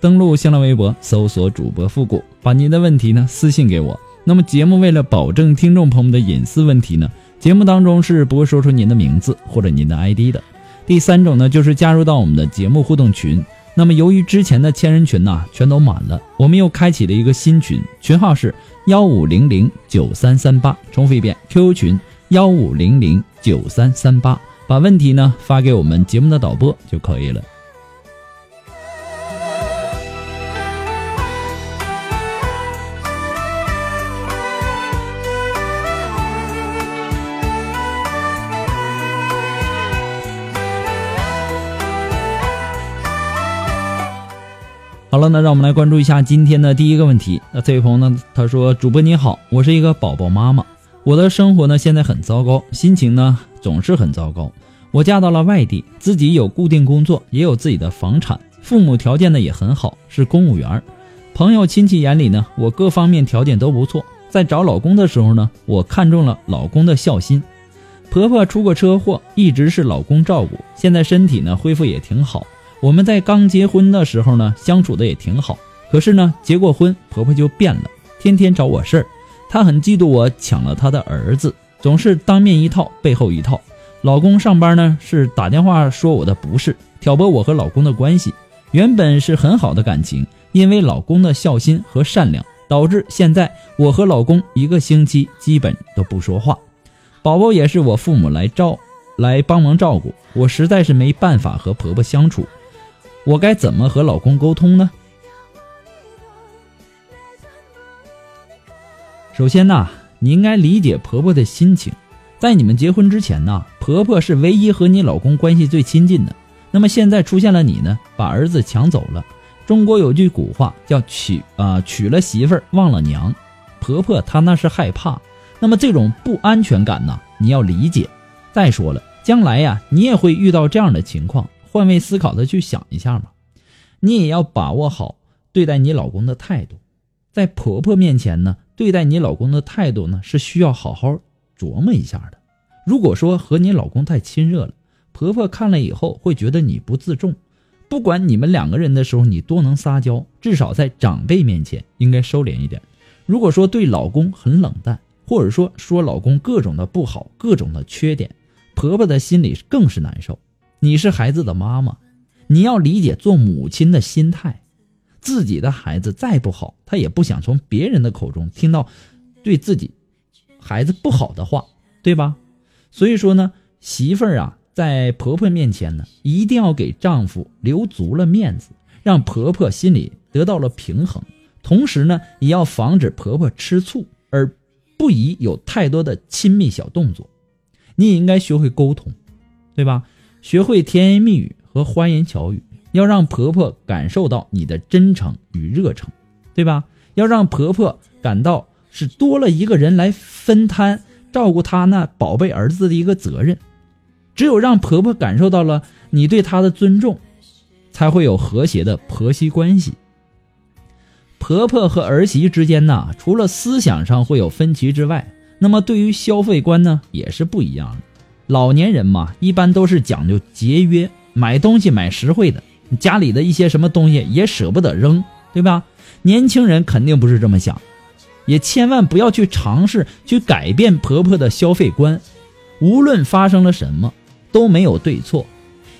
登录新浪微博，搜索主播复古，把您的问题呢私信给我。那么节目为了保证听众朋友们的隐私问题呢，节目当中是不会说出您的名字或者您的 ID 的。第三种呢，就是加入到我们的节目互动群。那么由于之前的千人群呢全都满了，我们又开启了一个新群，群号是幺五零零九三三八。重复一遍，QQ 群幺五零零九三三八，把问题呢发给我们节目的导播就可以了。好了，那让我们来关注一下今天的第一个问题。那这位朋友呢，他说：“主播你好，我是一个宝宝妈妈，我的生活呢现在很糟糕，心情呢总是很糟糕。我嫁到了外地，自己有固定工作，也有自己的房产，父母条件呢也很好，是公务员。朋友亲戚眼里呢，我各方面条件都不错。在找老公的时候呢，我看中了老公的孝心。婆婆出过车祸，一直是老公照顾，现在身体呢恢复也挺好。”我们在刚结婚的时候呢，相处的也挺好。可是呢，结过婚，婆婆就变了，天天找我事儿。她很嫉妒我抢了她的儿子，总是当面一套，背后一套。老公上班呢，是打电话说我的不是，挑拨我和老公的关系。原本是很好的感情，因为老公的孝心和善良，导致现在我和老公一个星期基本都不说话。宝宝也是我父母来照，来帮忙照顾，我实在是没办法和婆婆相处。我该怎么和老公沟通呢？首先呐，你应该理解婆婆的心情。在你们结婚之前呐，婆婆是唯一和你老公关系最亲近的。那么现在出现了你呢，把儿子抢走了。中国有句古话叫娶啊娶了媳妇儿忘了娘，婆婆她那是害怕。那么这种不安全感呐，你要理解。再说了，将来呀，你也会遇到这样的情况。换位思考的去想一下嘛，你也要把握好对待你老公的态度，在婆婆面前呢，对待你老公的态度呢是需要好好琢磨一下的。如果说和你老公太亲热了，婆婆看了以后会觉得你不自重。不管你们两个人的时候，你多能撒娇，至少在长辈面前应该收敛一点。如果说对老公很冷淡，或者说说老公各种的不好、各种的缺点，婆婆的心里更是难受。你是孩子的妈妈，你要理解做母亲的心态。自己的孩子再不好，他也不想从别人的口中听到对自己孩子不好的话，对吧？所以说呢，媳妇儿啊，在婆婆面前呢，一定要给丈夫留足了面子，让婆婆心里得到了平衡。同时呢，也要防止婆婆吃醋，而不宜有太多的亲密小动作。你也应该学会沟通，对吧？学会甜言蜜语和花言巧语，要让婆婆感受到你的真诚与热诚，对吧？要让婆婆感到是多了一个人来分摊照顾她那宝贝儿子的一个责任。只有让婆婆感受到了你对她的尊重，才会有和谐的婆媳关系。婆婆和儿媳之间呢，除了思想上会有分歧之外，那么对于消费观呢，也是不一样的。老年人嘛，一般都是讲究节约，买东西买实惠的，家里的一些什么东西也舍不得扔，对吧？年轻人肯定不是这么想，也千万不要去尝试去改变婆婆的消费观。无论发生了什么，都没有对错，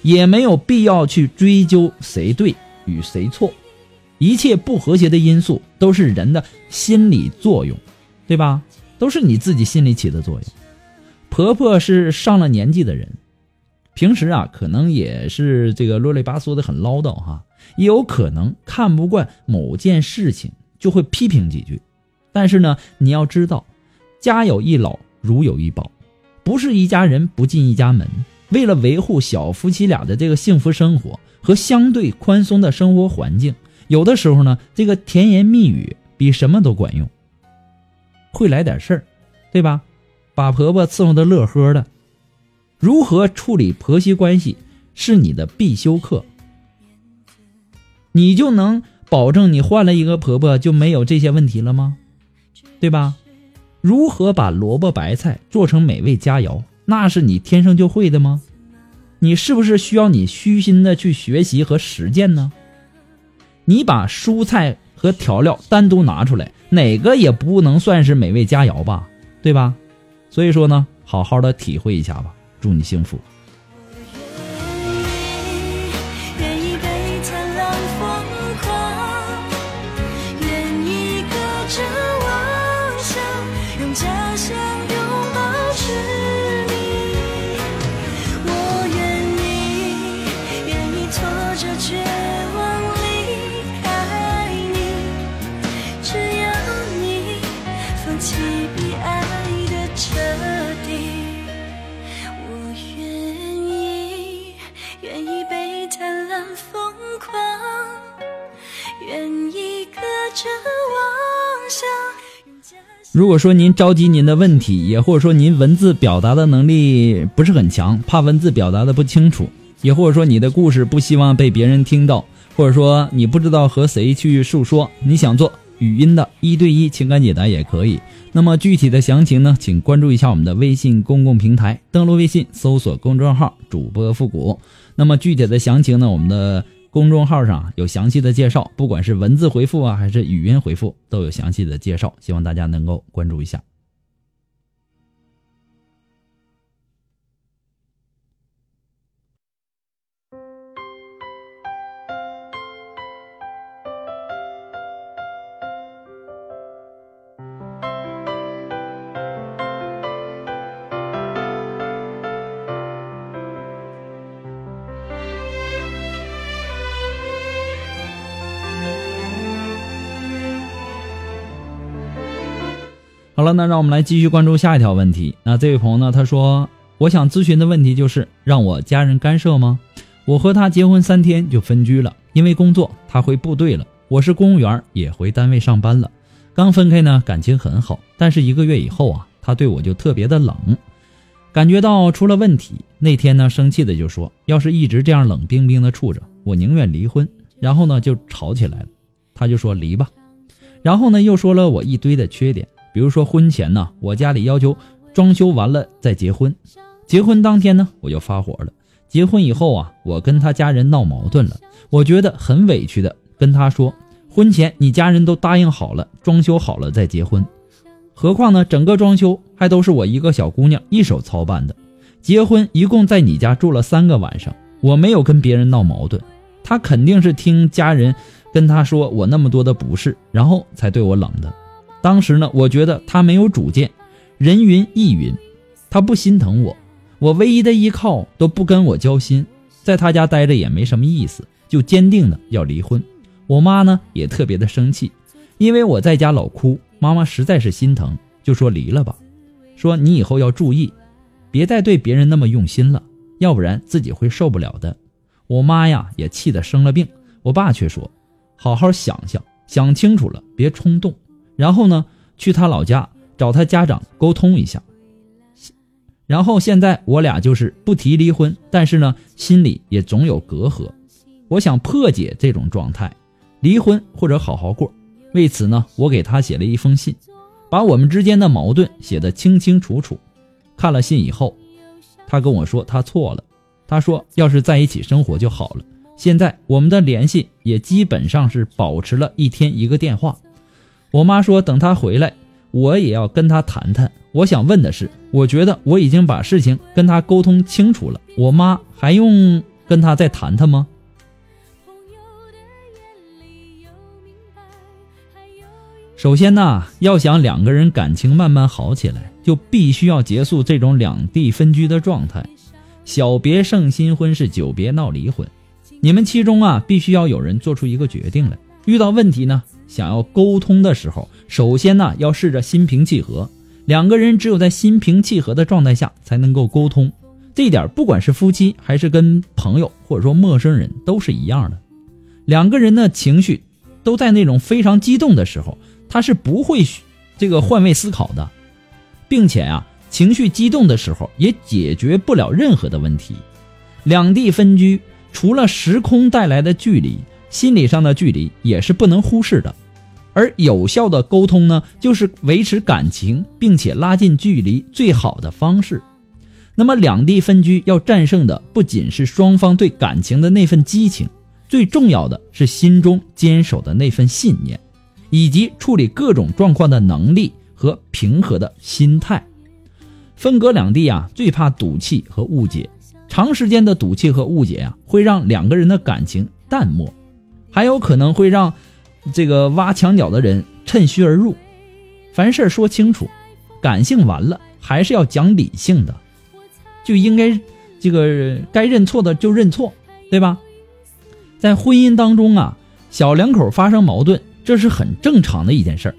也没有必要去追究谁对与谁错。一切不和谐的因素都是人的心理作用，对吧？都是你自己心里起的作用。婆婆是上了年纪的人，平时啊可能也是这个啰里吧嗦的很唠叨哈，也有可能看不惯某件事情就会批评几句。但是呢，你要知道，家有一老如有一宝，不是一家人不进一家门。为了维护小夫妻俩的这个幸福生活和相对宽松的生活环境。有的时候呢，这个甜言蜜语比什么都管用。会来点事儿，对吧？把婆婆伺候的乐呵的。如何处理婆媳关系是你的必修课。你就能保证你换了一个婆婆就没有这些问题了吗？对吧？如何把萝卜白菜做成美味佳肴，那是你天生就会的吗？你是不是需要你虚心的去学习和实践呢？你把蔬菜和调料单独拿出来，哪个也不能算是美味佳肴吧，对吧？所以说呢，好好的体会一下吧，祝你幸福。如果说您着急您的问题，也或者说您文字表达的能力不是很强，怕文字表达的不清楚，也或者说你的故事不希望被别人听到，或者说你不知道和谁去诉说，你想做语音的一对一情感解答也可以。那么具体的详情呢，请关注一下我们的微信公共平台，登录微信搜索公众号主播复古。那么具体的详情呢，我们的。公众号上有详细的介绍，不管是文字回复啊，还是语音回复，都有详细的介绍，希望大家能够关注一下。好了，那让我们来继续关注下一条问题。那这位朋友呢？他说：“我想咨询的问题就是让我家人干涉吗？我和他结婚三天就分居了，因为工作他回部队了，我是公务员也回单位上班了。刚分开呢，感情很好，但是一个月以后啊，他对我就特别的冷，感觉到出了问题。那天呢，生气的就说，要是一直这样冷冰冰的处着，我宁愿离婚。然后呢，就吵起来了。他就说离吧，然后呢，又说了我一堆的缺点。”比如说婚前呢，我家里要求装修完了再结婚，结婚当天呢我就发火了。结婚以后啊，我跟他家人闹矛盾了，我觉得很委屈的跟他说，婚前你家人都答应好了，装修好了再结婚，何况呢整个装修还都是我一个小姑娘一手操办的。结婚一共在你家住了三个晚上，我没有跟别人闹矛盾，他肯定是听家人跟他说我那么多的不是，然后才对我冷的。当时呢，我觉得他没有主见，人云亦云，他不心疼我，我唯一的依靠都不跟我交心，在他家待着也没什么意思，就坚定的要离婚。我妈呢也特别的生气，因为我在家老哭，妈妈实在是心疼，就说离了吧，说你以后要注意，别再对别人那么用心了，要不然自己会受不了的。我妈呀也气得生了病，我爸却说，好好想想，想清楚了，别冲动。然后呢，去他老家找他家长沟通一下。然后现在我俩就是不提离婚，但是呢，心里也总有隔阂。我想破解这种状态，离婚或者好好过。为此呢，我给他写了一封信，把我们之间的矛盾写得清清楚楚。看了信以后，他跟我说他错了。他说要是在一起生活就好了。现在我们的联系也基本上是保持了一天一个电话。我妈说：“等他回来，我也要跟他谈谈。我想问的是，我觉得我已经把事情跟他沟通清楚了，我妈还用跟他再谈谈吗？首先呢，要想两个人感情慢慢好起来，就必须要结束这种两地分居的状态。小别胜新婚，是久别闹离婚。你们其中啊，必须要有人做出一个决定来。遇到问题呢，想要沟通的时候，首先呢，要试着心平气和。两个人只有在心平气和的状态下，才能够沟通。这一点，不管是夫妻还是跟朋友或者说陌生人，都是一样的。两个人的情绪都在那种非常激动的时候。他是不会这个换位思考的，并且啊，情绪激动的时候也解决不了任何的问题。两地分居，除了时空带来的距离，心理上的距离也是不能忽视的。而有效的沟通呢，就是维持感情并且拉近距离最好的方式。那么，两地分居要战胜的不仅是双方对感情的那份激情，最重要的是心中坚守的那份信念。以及处理各种状况的能力和平和的心态。分隔两地啊，最怕赌气和误解。长时间的赌气和误解啊，会让两个人的感情淡漠，还有可能会让这个挖墙脚的人趁虚而入。凡事说清楚，感性完了还是要讲理性的，就应该这个该认错的就认错，对吧？在婚姻当中啊，小两口发生矛盾。这是很正常的一件事儿，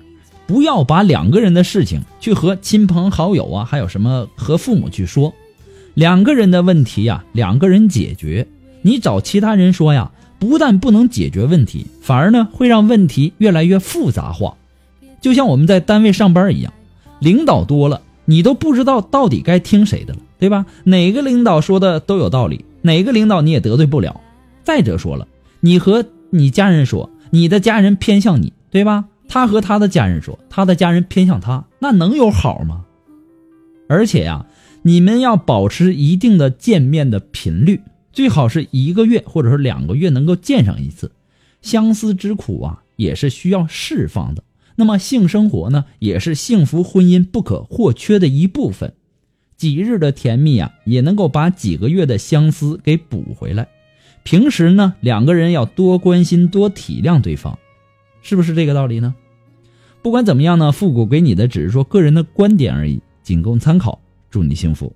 不要把两个人的事情去和亲朋好友啊，还有什么和父母去说。两个人的问题呀，两个人解决。你找其他人说呀，不但不能解决问题，反而呢会让问题越来越复杂化。就像我们在单位上班一样，领导多了，你都不知道到底该听谁的了，对吧？哪个领导说的都有道理，哪个领导你也得罪不了。再者说了，你和你家人说。你的家人偏向你，对吧？他和他的家人说，他的家人偏向他，那能有好吗？而且呀，你们要保持一定的见面的频率，最好是一个月或者是两个月能够见上一次。相思之苦啊，也是需要释放的。那么性生活呢，也是幸福婚姻不可或缺的一部分。几日的甜蜜啊，也能够把几个月的相思给补回来。平时呢，两个人要多关心、多体谅对方，是不是这个道理呢？不管怎么样呢，复古给你的只是说个人的观点而已，仅供参考。祝你幸福。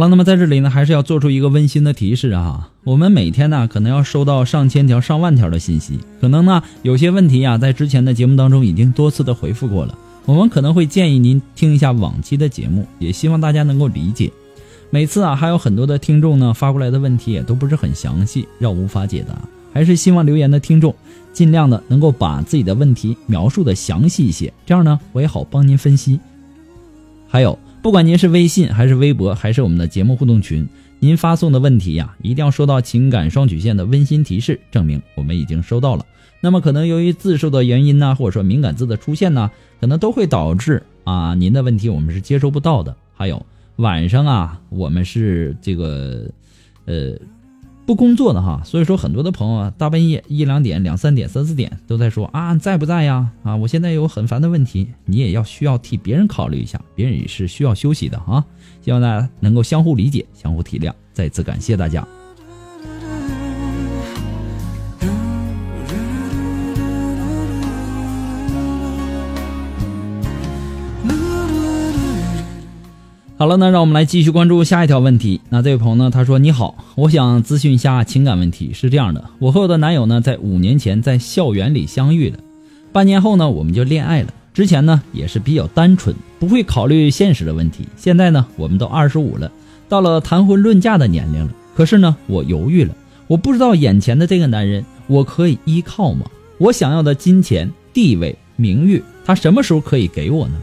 好了，那么在这里呢，还是要做出一个温馨的提示啊。我们每天呢，可能要收到上千条、上万条的信息，可能呢，有些问题呀，在之前的节目当中已经多次的回复过了。我们可能会建议您听一下往期的节目，也希望大家能够理解。每次啊，还有很多的听众呢发过来的问题也都不是很详细，让无法解答。还是希望留言的听众尽量的能够把自己的问题描述的详细一些，这样呢，我也好帮您分析。还有。不管您是微信还是微博，还是我们的节目互动群，您发送的问题呀，一定要收到情感双曲线的温馨提示，证明我们已经收到了。那么可能由于字数的原因呢，或者说敏感字的出现呢，可能都会导致啊您的问题我们是接收不到的。还有晚上啊，我们是这个，呃。不工作的哈，所以说很多的朋友啊，大半夜一两点、两三点、三四点都在说啊，在不在呀？啊，我现在有很烦的问题，你也要需要替别人考虑一下，别人也是需要休息的啊。希望大家能够相互理解、相互体谅。再次感谢大家。好了，那让我们来继续关注下一条问题。那这位朋友呢，他说：“你好，我想咨询一下情感问题。是这样的，我和我的男友呢，在五年前在校园里相遇了，半年后呢，我们就恋爱了。之前呢，也是比较单纯，不会考虑现实的问题。现在呢，我们都二十五了，到了谈婚论嫁的年龄了。可是呢，我犹豫了，我不知道眼前的这个男人，我可以依靠吗？我想要的金钱、地位、名誉，他什么时候可以给我呢？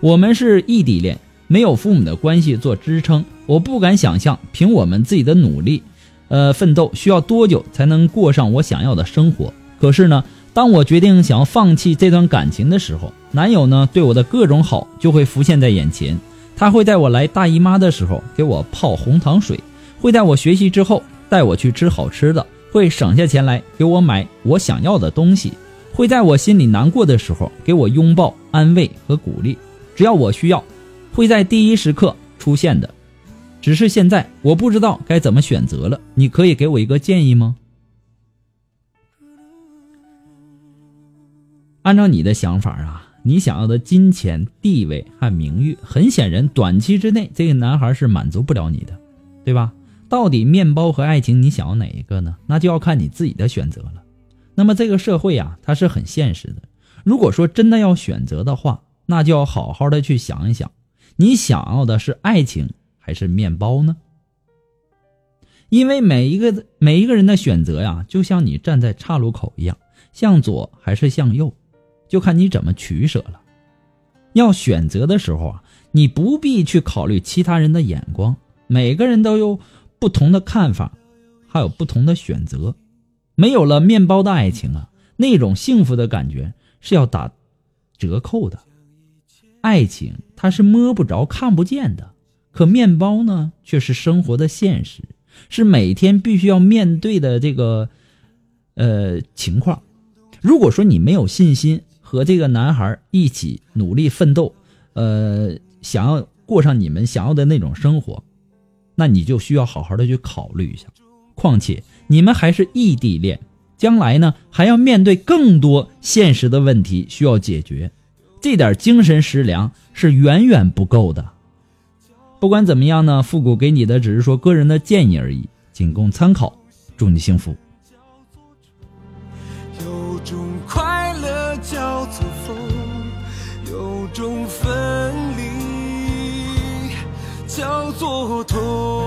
我们是异地恋，没有父母的关系做支撑，我不敢想象凭我们自己的努力，呃，奋斗需要多久才能过上我想要的生活。可是呢，当我决定想要放弃这段感情的时候，男友呢对我的各种好就会浮现在眼前。他会在我来大姨妈的时候给我泡红糖水，会在我学习之后带我去吃好吃的，会省下钱来给我买我想要的东西，会在我心里难过的时候给我拥抱、安慰和鼓励。只要我需要，会在第一时刻出现的。只是现在我不知道该怎么选择了，你可以给我一个建议吗？按照你的想法啊。你想要的金钱、地位和名誉，很显然，短期之内这个男孩是满足不了你的，对吧？到底面包和爱情，你想要哪一个呢？那就要看你自己的选择了。那么这个社会啊，它是很现实的。如果说真的要选择的话，那就要好好的去想一想，你想要的是爱情还是面包呢？因为每一个每一个人的选择呀，就像你站在岔路口一样，向左还是向右？就看你怎么取舍了。要选择的时候啊，你不必去考虑其他人的眼光。每个人都有不同的看法，还有不同的选择。没有了面包的爱情啊，那种幸福的感觉是要打折扣的。爱情它是摸不着、看不见的，可面包呢，却是生活的现实，是每天必须要面对的这个呃情况。如果说你没有信心，和这个男孩一起努力奋斗，呃，想要过上你们想要的那种生活，那你就需要好好的去考虑一下。况且你们还是异地恋，将来呢还要面对更多现实的问题需要解决，这点精神食粮是远远不够的。不管怎么样呢，复古给你的只是说个人的建议而已，仅供参考。祝你幸福。有种快乐叫做风，有种分离叫做痛。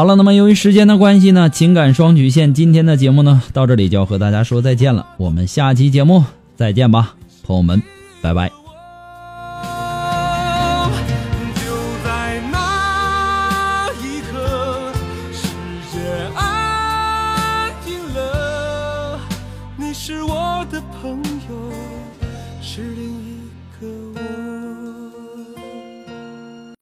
好了，那么由于时间的关系呢，情感双曲线今天的节目呢，到这里就要和大家说再见了。我们下期节目再见吧，朋友们，拜拜。